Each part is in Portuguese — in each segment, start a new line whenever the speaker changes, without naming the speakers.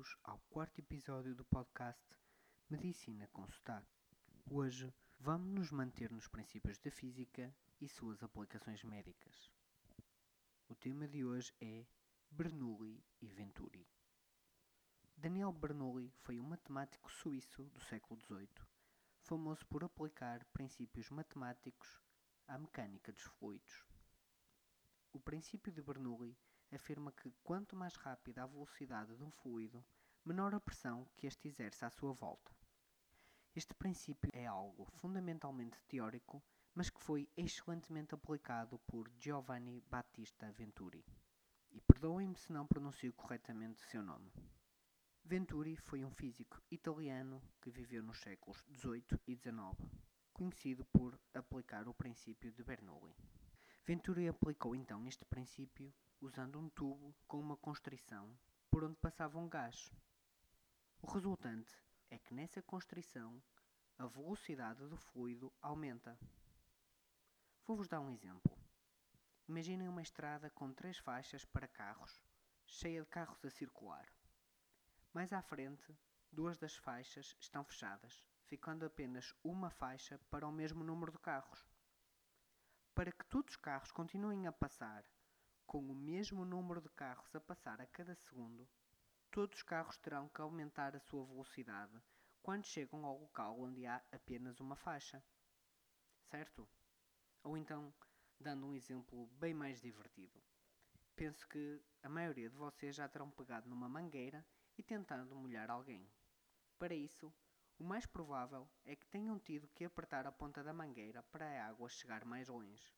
bem-vindos ao quarto episódio do podcast Medicina com Sotaque. Hoje vamos nos manter nos princípios da física e suas aplicações médicas. O tema de hoje é Bernoulli e Venturi. Daniel Bernoulli foi um matemático suíço do século XVIII, famoso por aplicar princípios matemáticos à mecânica dos fluidos. O princípio de Bernoulli afirma que quanto mais rápida a velocidade de um fluido, menor a pressão que este exerce à sua volta. Este princípio é algo fundamentalmente teórico, mas que foi excelentemente aplicado por Giovanni Battista Venturi. E perdoem-me se não pronuncio corretamente o seu nome. Venturi foi um físico italiano que viveu nos séculos XVIII e XIX, conhecido por aplicar o princípio de Bernoulli. Venturi aplicou então este princípio usando um tubo com uma constrição por onde passava um gás. O resultante é que nessa constrição a velocidade do fluido aumenta. Vou-vos dar um exemplo. Imaginem uma estrada com três faixas para carros, cheia de carros a circular. Mais à frente, duas das faixas estão fechadas, ficando apenas uma faixa para o mesmo número de carros. Para que todos os carros continuem a passar com o mesmo número de carros a passar a cada segundo, todos os carros terão que aumentar a sua velocidade quando chegam ao local onde há apenas uma faixa. Certo? Ou então, dando um exemplo bem mais divertido. Penso que a maioria de vocês já terão pegado numa mangueira e tentado molhar alguém. Para isso, o mais provável é que tenham tido que apertar a ponta da mangueira para a água chegar mais longe.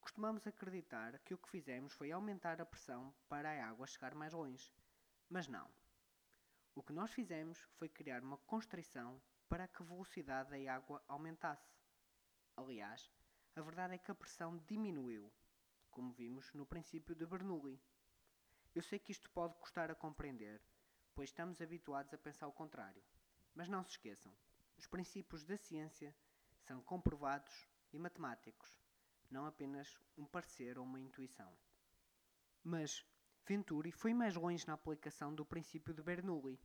Costumamos acreditar que o que fizemos foi aumentar a pressão para a água chegar mais longe. Mas não. O que nós fizemos foi criar uma constrição para que a velocidade da água aumentasse. Aliás, a verdade é que a pressão diminuiu, como vimos no princípio de Bernoulli. Eu sei que isto pode custar a compreender, pois estamos habituados a pensar o contrário. Mas não se esqueçam, os princípios da ciência são comprovados e matemáticos não apenas um parecer ou uma intuição. Mas Venturi foi mais longe na aplicação do princípio de Bernoulli,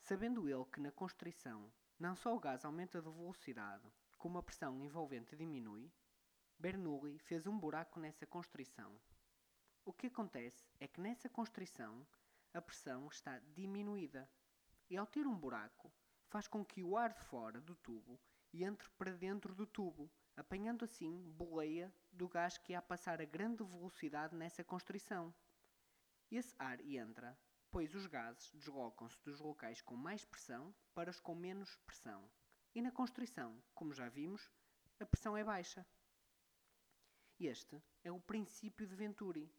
sabendo ele que na constrição não só o gás aumenta de velocidade, como a pressão envolvente diminui, Bernoulli fez um buraco nessa constrição. O que acontece é que nessa constrição a pressão está diminuída, e ao ter um buraco, faz com que o ar de fora do tubo entre para dentro do tubo, apanhando assim boleia do gás que há a passar a grande velocidade nessa constrição. Esse ar entra, pois os gases deslocam-se dos locais com mais pressão para os com menos pressão. E na constrição, como já vimos, a pressão é baixa. Este é o princípio de Venturi,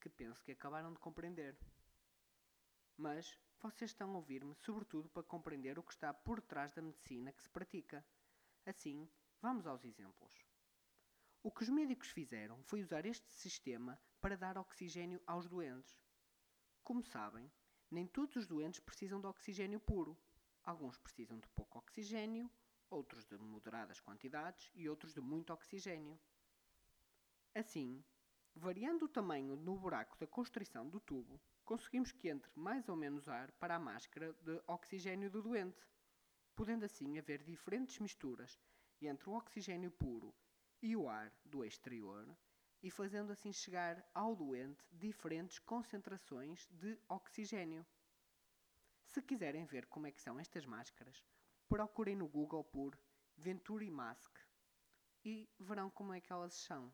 que penso que acabaram de compreender. Mas vocês estão a ouvir-me sobretudo para compreender o que está por trás da medicina que se pratica. Assim, Vamos aos exemplos. O que os médicos fizeram foi usar este sistema para dar oxigênio aos doentes. Como sabem, nem todos os doentes precisam de oxigênio puro. Alguns precisam de pouco oxigênio, outros de moderadas quantidades e outros de muito oxigênio. Assim, variando o tamanho no buraco da constrição do tubo, conseguimos que entre mais ou menos ar para a máscara de oxigênio do doente, podendo assim haver diferentes misturas entre o oxigênio puro e o ar do exterior e fazendo assim chegar ao doente diferentes concentrações de oxigênio. Se quiserem ver como é que são estas máscaras, procurem no Google por Venturi Mask e verão como é que elas são.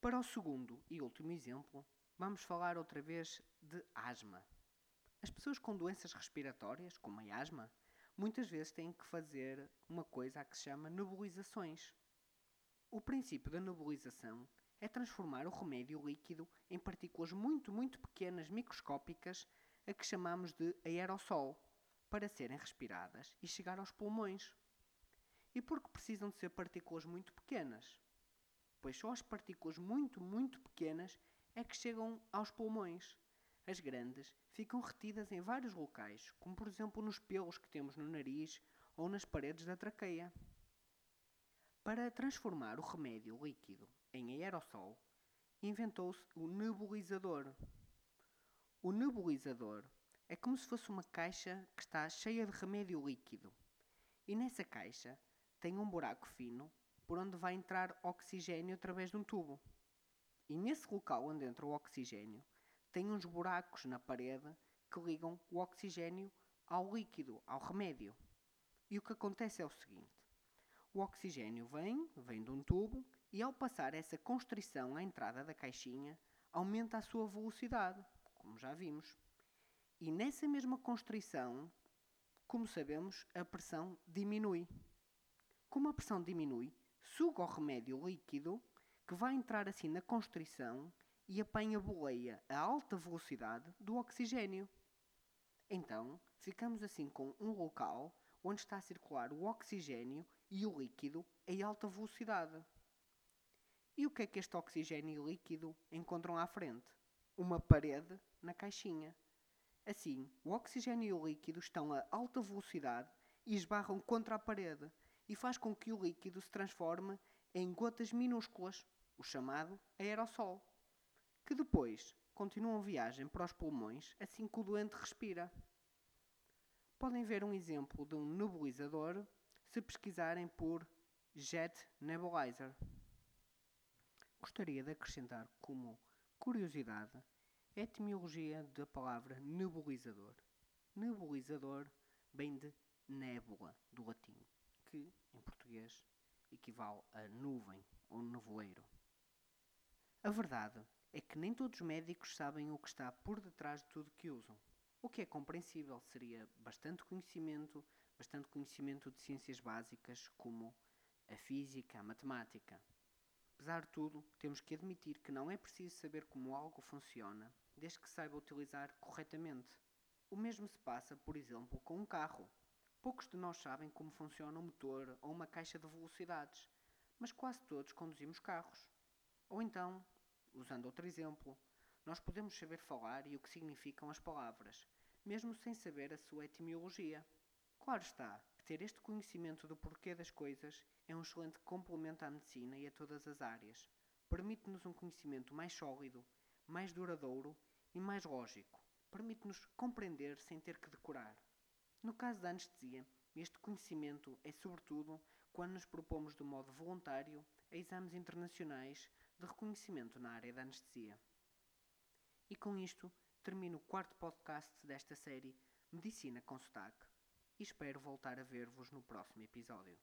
Para o segundo e último exemplo, vamos falar outra vez de asma. As pessoas com doenças respiratórias, como a asma, muitas vezes têm que fazer uma coisa que se chama nebulizações. O princípio da nebulização é transformar o remédio líquido em partículas muito, muito pequenas, microscópicas, a que chamamos de aerossol, para serem respiradas e chegar aos pulmões. E por que precisam de ser partículas muito pequenas? Pois só as partículas muito, muito pequenas é que chegam aos pulmões. As grandes ficam retidas em vários locais, como por exemplo nos pelos que temos no nariz ou nas paredes da traqueia. Para transformar o remédio líquido em aerossol, inventou-se o nebulizador. O nebulizador é como se fosse uma caixa que está cheia de remédio líquido. E nessa caixa tem um buraco fino por onde vai entrar oxigênio através de um tubo. E nesse local onde entra o oxigênio, tem uns buracos na parede que ligam o oxigênio ao líquido, ao remédio. E o que acontece é o seguinte: o oxigênio vem, vem de um tubo, e ao passar essa constrição à entrada da caixinha, aumenta a sua velocidade, como já vimos. E nessa mesma constrição, como sabemos, a pressão diminui. Como a pressão diminui, suga o remédio líquido que vai entrar assim na constrição e apanha a boleia a alta velocidade do oxigênio. Então, ficamos assim com um local onde está a circular o oxigênio e o líquido em alta velocidade. E o que é que este oxigênio líquido encontram à frente? Uma parede na caixinha. Assim, o oxigênio e o líquido estão a alta velocidade e esbarram contra a parede e faz com que o líquido se transforme em gotas minúsculas, o chamado aerossol, que depois continuam viagem para os pulmões assim que o doente respira. Podem ver um exemplo de um nebulizador se pesquisarem por Jet Nebulizer. Gostaria de acrescentar como curiosidade a etimologia da palavra nebulizador. Nebulizador vem de nébula, do latim, que em português equivale a nuvem ou nevoeiro. A verdade é que nem todos os médicos sabem o que está por detrás de tudo que usam. O que é compreensível seria bastante conhecimento, bastante conhecimento de ciências básicas como a física, a matemática. Apesar de tudo, temos que admitir que não é preciso saber como algo funciona, desde que saiba utilizar corretamente. O mesmo se passa, por exemplo, com um carro. Poucos de nós sabem como funciona um motor ou uma caixa de velocidades, mas quase todos conduzimos carros. Ou então, usando outro exemplo, nós podemos saber falar e o que significam as palavras, mesmo sem saber a sua etimologia. Claro está que ter este conhecimento do porquê das coisas é um excelente complemento à medicina e a todas as áreas. Permite-nos um conhecimento mais sólido, mais duradouro e mais lógico. Permite-nos compreender sem ter que decorar. No caso da anestesia, este conhecimento é sobretudo quando nos propomos de modo voluntário a exames internacionais de reconhecimento na área da anestesia. E com isto termino o quarto podcast desta série Medicina com Sotaque espero voltar a ver-vos no próximo episódio.